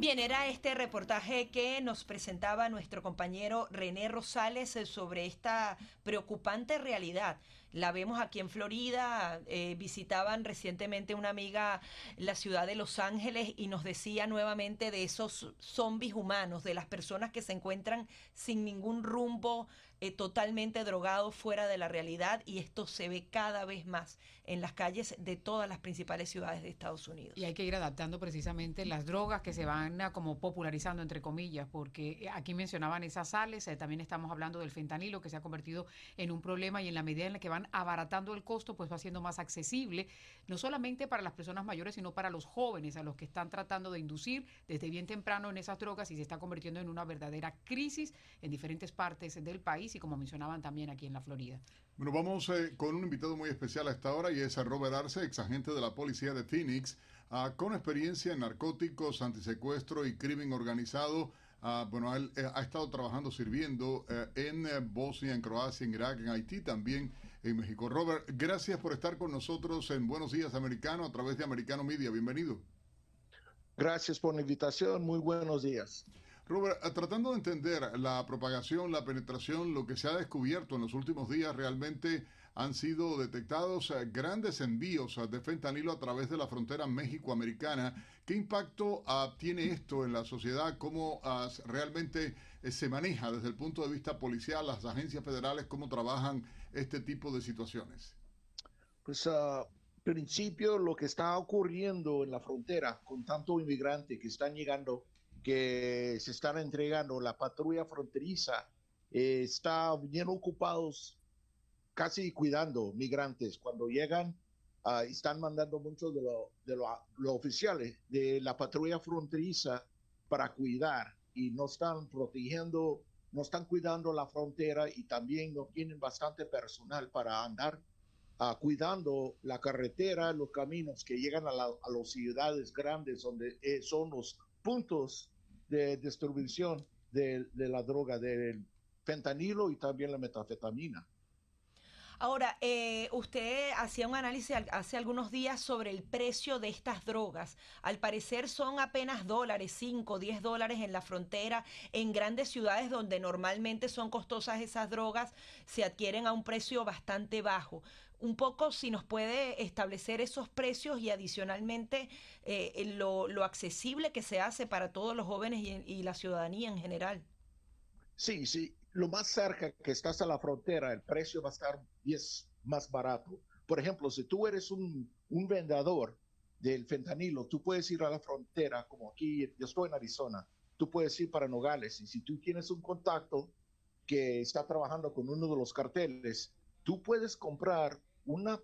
Bien, era este reportaje que nos presentaba nuestro compañero René Rosales eh, sobre esta preocupante realidad la vemos aquí en Florida, eh, visitaban recientemente una amiga la ciudad de Los Ángeles y nos decía nuevamente de esos zombies humanos, de las personas que se encuentran sin ningún rumbo, eh, totalmente drogados fuera de la realidad y esto se ve cada vez más en las calles de todas las principales ciudades de Estados Unidos. Y hay que ir adaptando precisamente las drogas que se van como popularizando entre comillas, porque eh, aquí mencionaban esas sales, también estamos hablando del fentanilo que se ha convertido en un problema y en la medida en la que van abaratando el costo, pues va siendo más accesible, no solamente para las personas mayores, sino para los jóvenes, a los que están tratando de inducir desde bien temprano en esas drogas y se está convirtiendo en una verdadera crisis en diferentes partes del país y como mencionaban también aquí en la Florida. Bueno, vamos eh, con un invitado muy especial a esta hora y es Robert Arce, ex agente de la policía de Phoenix, ah, con experiencia en narcóticos, antisecuestro y crimen organizado. Ah, bueno, él eh, ha estado trabajando, sirviendo eh, en Bosnia, en Croacia, en Irak, en Haití también en México. Robert, gracias por estar con nosotros en Buenos Días Americano a través de Americano Media. Bienvenido. Gracias por la invitación. Muy buenos días. Robert, eh, tratando de entender la propagación, la penetración, lo que se ha descubierto en los últimos días, realmente han sido detectados eh, grandes envíos eh, de fentanilo a través de la frontera México-americana. ¿Qué impacto ah, tiene esto en la sociedad? ¿Cómo ah, realmente se maneja desde el punto de vista policial, las agencias federales, cómo trabajan este tipo de situaciones? Pues a principio lo que está ocurriendo en la frontera con tanto inmigrante que están llegando, que se están entregando, la patrulla fronteriza eh, está bien ocupados casi cuidando migrantes. Cuando llegan, uh, están mandando muchos de los de lo, oficiales de la patrulla fronteriza para cuidar y no están protegiendo no están cuidando la frontera y también no tienen bastante personal para andar uh, cuidando la carretera, los caminos que llegan a, las ciudades grandes donde eh, son los puntos de distribución de, de la droga, del fentanilo y también la metafetamina. Ahora, eh, usted hacía un análisis hace algunos días sobre el precio de estas drogas. Al parecer son apenas dólares, 5, 10 dólares en la frontera. En grandes ciudades donde normalmente son costosas esas drogas, se adquieren a un precio bastante bajo. Un poco si nos puede establecer esos precios y adicionalmente eh, lo, accesible que se hace para todos los jóvenes y, y la ciudadanía en general. Sí, sí, lo más cerca que estás a la frontera, el precio va a estar 10 más barato. Por ejemplo, si tú eres un, un vendedor del fentanilo, tú puedes ir a la frontera, como aquí, yo estoy en Arizona, tú puedes ir para Nogales y si tú tienes un contacto que está trabajando con uno de los carteles, tú puedes comprar una,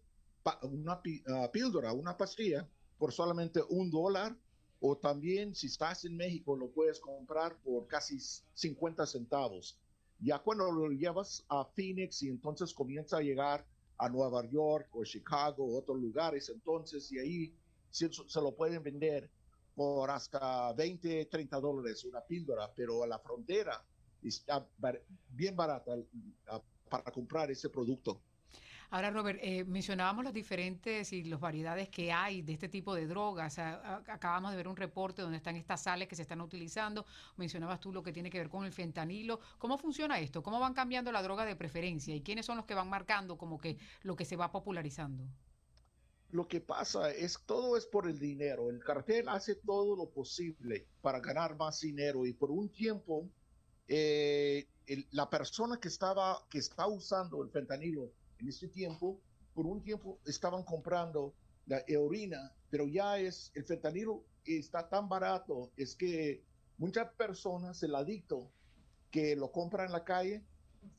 una uh, píldora, una pastilla por solamente un dólar o también si estás en México lo puedes comprar por casi 50 centavos. Ya cuando lo llevas a Phoenix y entonces comienza a llegar a Nueva York o Chicago o otros lugares, entonces y ahí se, lo pueden vender por hasta 20, 30 dólares una píldora, pero a la frontera está bien barata ah, para comprar ese producto. Ahora, Robert, eh, mencionábamos las diferentes y las variedades que hay de este tipo de drogas. acabamos de ver un reporte donde están estas sales que se están utilizando. Mencionabas tú lo que tiene que ver con el fentanilo. ¿Cómo funciona esto? ¿Cómo van cambiando la droga de preferencia? ¿Y quiénes son los que van marcando como que lo que se va popularizando? Lo que pasa es todo es por el dinero. El cartel hace todo lo posible para ganar más dinero y por un tiempo eh, la persona que estaba que está usando el fentanilo en este tiempo, por un tiempo estaban comprando la heroína, pero ya es el fentanilo está tan barato, es que muchas personas, el adicto que lo compra en la calle,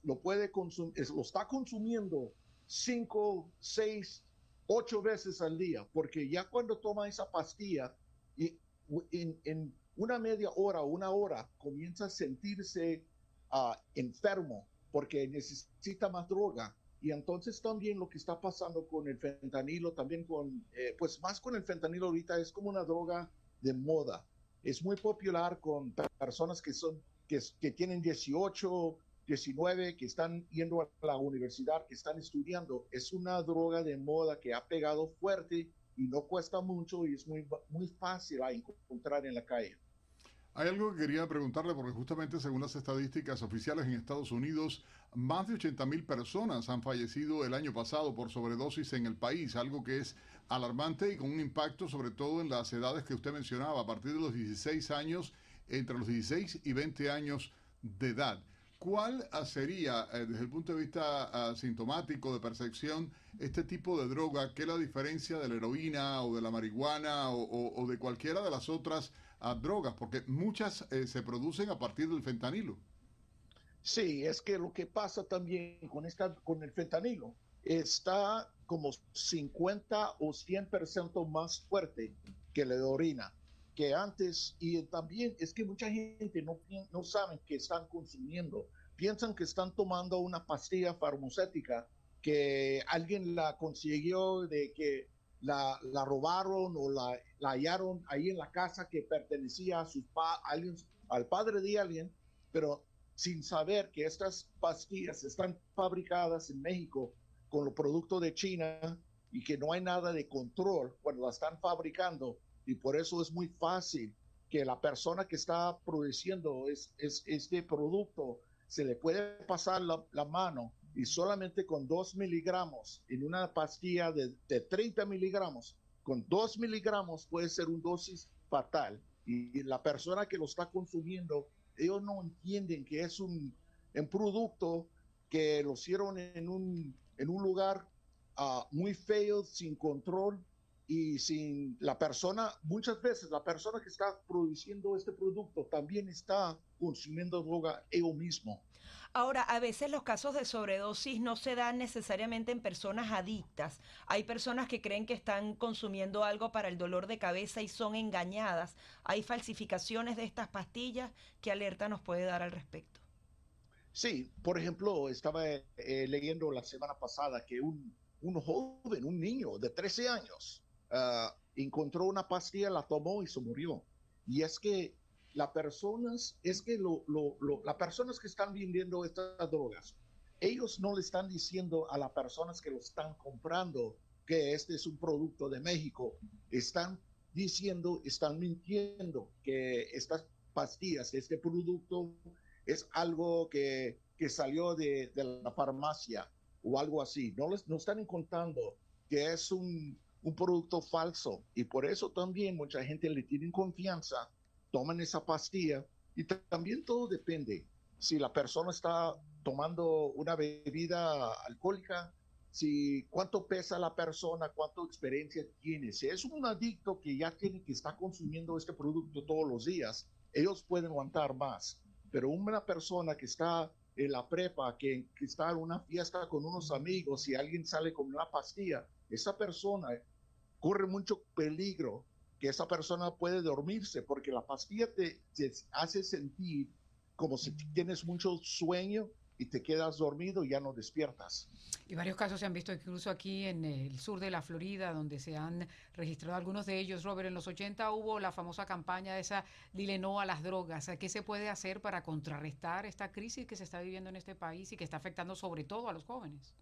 lo puede consumir, lo está consumiendo cinco, seis, ocho veces al día, porque ya cuando toma esa pastilla, y en, en una media hora o una hora comienza a sentirse ah, enfermo porque necesita más droga. Y entonces también lo que está pasando con el fentanilo, también con, eh, pues más con el fentanilo ahorita, es como una droga de moda. Es muy popular con personas que son, que, que tienen 18, 19, que están yendo a la universidad, que están estudiando. Es una droga de moda que ha pegado fuerte y no cuesta mucho y es muy, muy fácil a encontrar en la calle. Hay algo que quería preguntarle, porque justamente según las estadísticas oficiales en Estados Unidos, más de 80 mil personas han fallecido el año pasado por sobredosis en el país, algo que es alarmante y con un impacto sobre todo en las edades que usted mencionaba, a partir de los 16 años, entre los 16 y 20 años de edad. ¿Cuál sería, eh, desde el punto de vista asintomático, sintomático, de percepción, este tipo de droga? ¿Qué es la diferencia de la heroína o de la marihuana o, de cualquiera de las otras ah, drogas? Porque muchas eh, se producen a partir del fentanilo. Sí, es que lo que pasa también con, esta, con el fentanilo está como 50 o 100% más fuerte que la heroína que antes y también es que mucha gente no, no saben que están consumiendo, piensan que están tomando una pastilla farmacéutica que alguien la consiguió de que la, la robaron o la, la, hallaron ahí en la casa que pertenecía a sus pa, alguien, al padre de alguien, pero sin saber que estas pastillas están fabricadas en México con los productos de China y que no hay nada de control cuando la están fabricando y por eso es muy fácil que la persona que está produciendo es, este producto se le puede pasar la, mano y solamente con 2 miligramos en una pastilla de, de 30 miligramos, con 2 miligramos puede ser un dosis fatal. Y, la persona que lo está consumiendo, ellos no entienden que es un, un producto que lo hicieron en un, en un lugar ah, muy feo, sin control, y sin la persona, muchas veces la persona que está produciendo este producto también está consumiendo droga ellos mismo. Ahora, a veces los casos de sobredosis no se dan necesariamente en personas adictas. Hay personas que creen que están consumiendo algo para el dolor de cabeza y son engañadas. Hay falsificaciones de estas pastillas. ¿Qué alerta nos puede dar al respecto? Sí, por ejemplo, estaba eh, leyendo la semana pasada que un, un joven, un niño de 13 años, Ah, encontró una pastilla, la tomó y se murió. Y es que las personas, es que lo, las personas que están vendiendo estas drogas, ellos no le están diciendo a las personas que lo están comprando que este es un producto de México. Están diciendo, están mintiendo que estas pastillas, este producto es algo que, que salió de, de, la farmacia o algo así. No les no están contando que es un, un producto falso y por eso también mucha gente le tiene confianza, toman esa pastilla y también todo depende. Si la persona está tomando una bebida alcohólica, si cuánto pesa la persona, cuánta experiencia tiene. Si es un adicto que ya tiene que estar consumiendo este producto todos los días, ellos pueden aguantar más. Pero una persona que está en la prepa, que, que está en una fiesta con unos amigos y alguien sale con una pastilla, esa persona corre mucho peligro que esa persona puede dormirse porque la pastilla te, hace sentir como si tienes mucho sueño y te quedas dormido y ya no despiertas. Y varios casos se han visto incluso aquí en el sur de la Florida, donde se han registrado algunos de ellos. Robert, en los 80 hubo la famosa campaña de esa Dile no a las drogas. ¿Qué se puede hacer para contrarrestar esta crisis que se está viviendo en este país y que está afectando sobre todo a los jóvenes?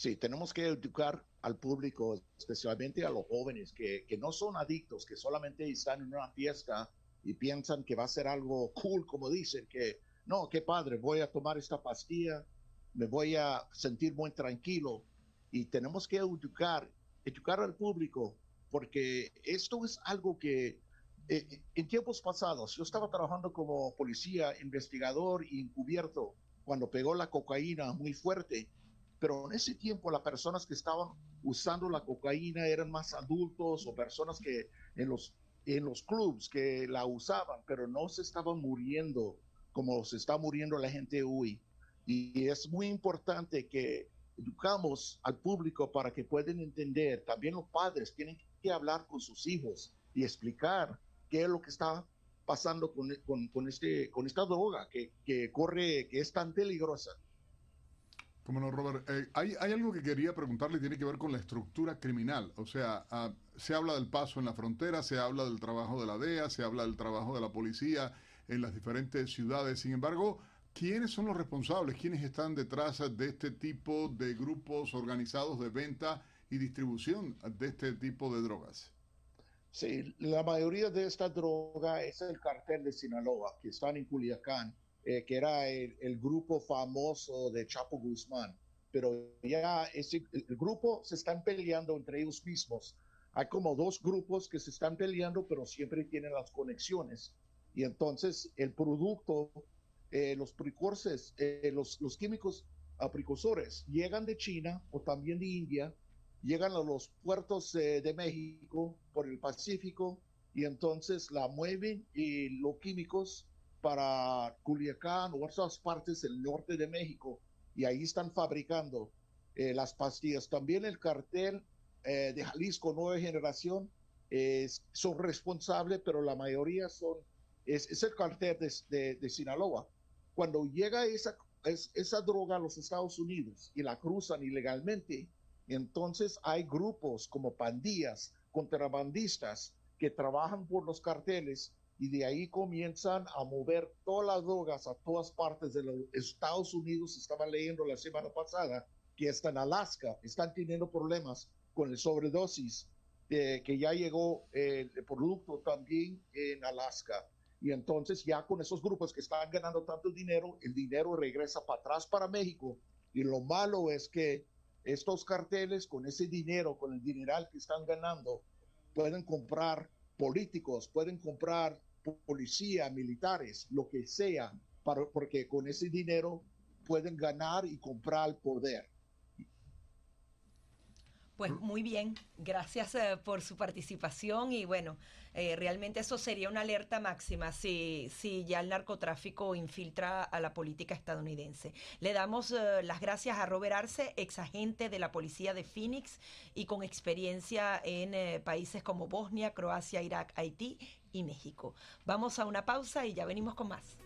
Sí, tenemos que educar al público, especialmente a los jóvenes que, que, no son adictos, que solamente están en una fiesta y piensan que va a ser algo cool, como dicen, que no, qué padre, voy a tomar esta pastilla, me voy a sentir muy tranquilo. Y tenemos que educar, educar al público, porque esto es algo que eh, en tiempos pasados, yo estaba trabajando como policía, investigador y encubierto cuando pegó la cocaína muy fuerte pero en ese tiempo las personas que estaban usando la cocaína eran más adultos o personas que en los, en los clubs que la usaban, pero no se estaban muriendo como se está muriendo la gente hoy. Y es muy importante que educamos al público para que puedan entender. También los padres tienen que hablar con sus hijos y explicar qué es lo que está pasando con, con, con, este, con esta droga que, que, corre, que es tan peligrosa. Como no, Robert, eh, hay, algo que quería preguntarle, tiene que ver con la estructura criminal. O sea, uh, se habla del paso en la frontera, se habla del trabajo de la DEA, se habla del trabajo de la policía en las diferentes ciudades. Sin embargo, ¿quiénes son los responsables? ¿Quiénes están detrás de este tipo de grupos organizados de venta y distribución de este tipo de drogas? Sí, la mayoría de esta droga es el cartel de Sinaloa, que están en Culiacán, eh, que era el, el, grupo famoso de Chapo Guzmán. Pero ya ese, el grupo se están peleando entre ellos mismos. Hay como dos grupos que se están peleando, pero siempre tienen las conexiones. Y entonces el producto, eh, los precursores, eh, los, los químicos precursores llegan de China o también de India llegan a los puertos eh, de México por el Pacífico y entonces la mueven y los químicos para Culiacán o otras partes del norte de México y ahí están fabricando eh, las pastillas. También el cartel eh, de Jalisco Nueva Generación es, son responsables, pero la mayoría son, es, el cartel de, de, Sinaloa. Cuando llega esa, es, esa droga a los Estados Unidos y la cruzan ilegalmente, entonces hay grupos como pandillas, contrabandistas, que trabajan por los carteles y de ahí comienzan a mover todas las drogas a todas partes de los Estados Unidos. Estaba leyendo la semana pasada que está en Alaska, están teniendo problemas con el sobredosis, eh, que ya llegó el producto también en Alaska. Y entonces ya con esos grupos que están ganando tanto dinero, el dinero regresa para atrás para México. Y lo malo es que estos carteles con ese dinero, con el dineral que están ganando, pueden comprar políticos, pueden comprar policía, militares, lo que sea, para, porque con ese dinero pueden ganar y comprar poder. Pues muy bien, gracias eh, por su participación y bueno, eh, realmente eso sería una alerta máxima si, si ya el narcotráfico infiltra a la política estadounidense. Le damos eh, las gracias a Robert Arce, ex agente de la policía de Phoenix y con experiencia en países como Bosnia, Croacia, Irak, Haití y México. Vamos a una pausa y ya venimos con más.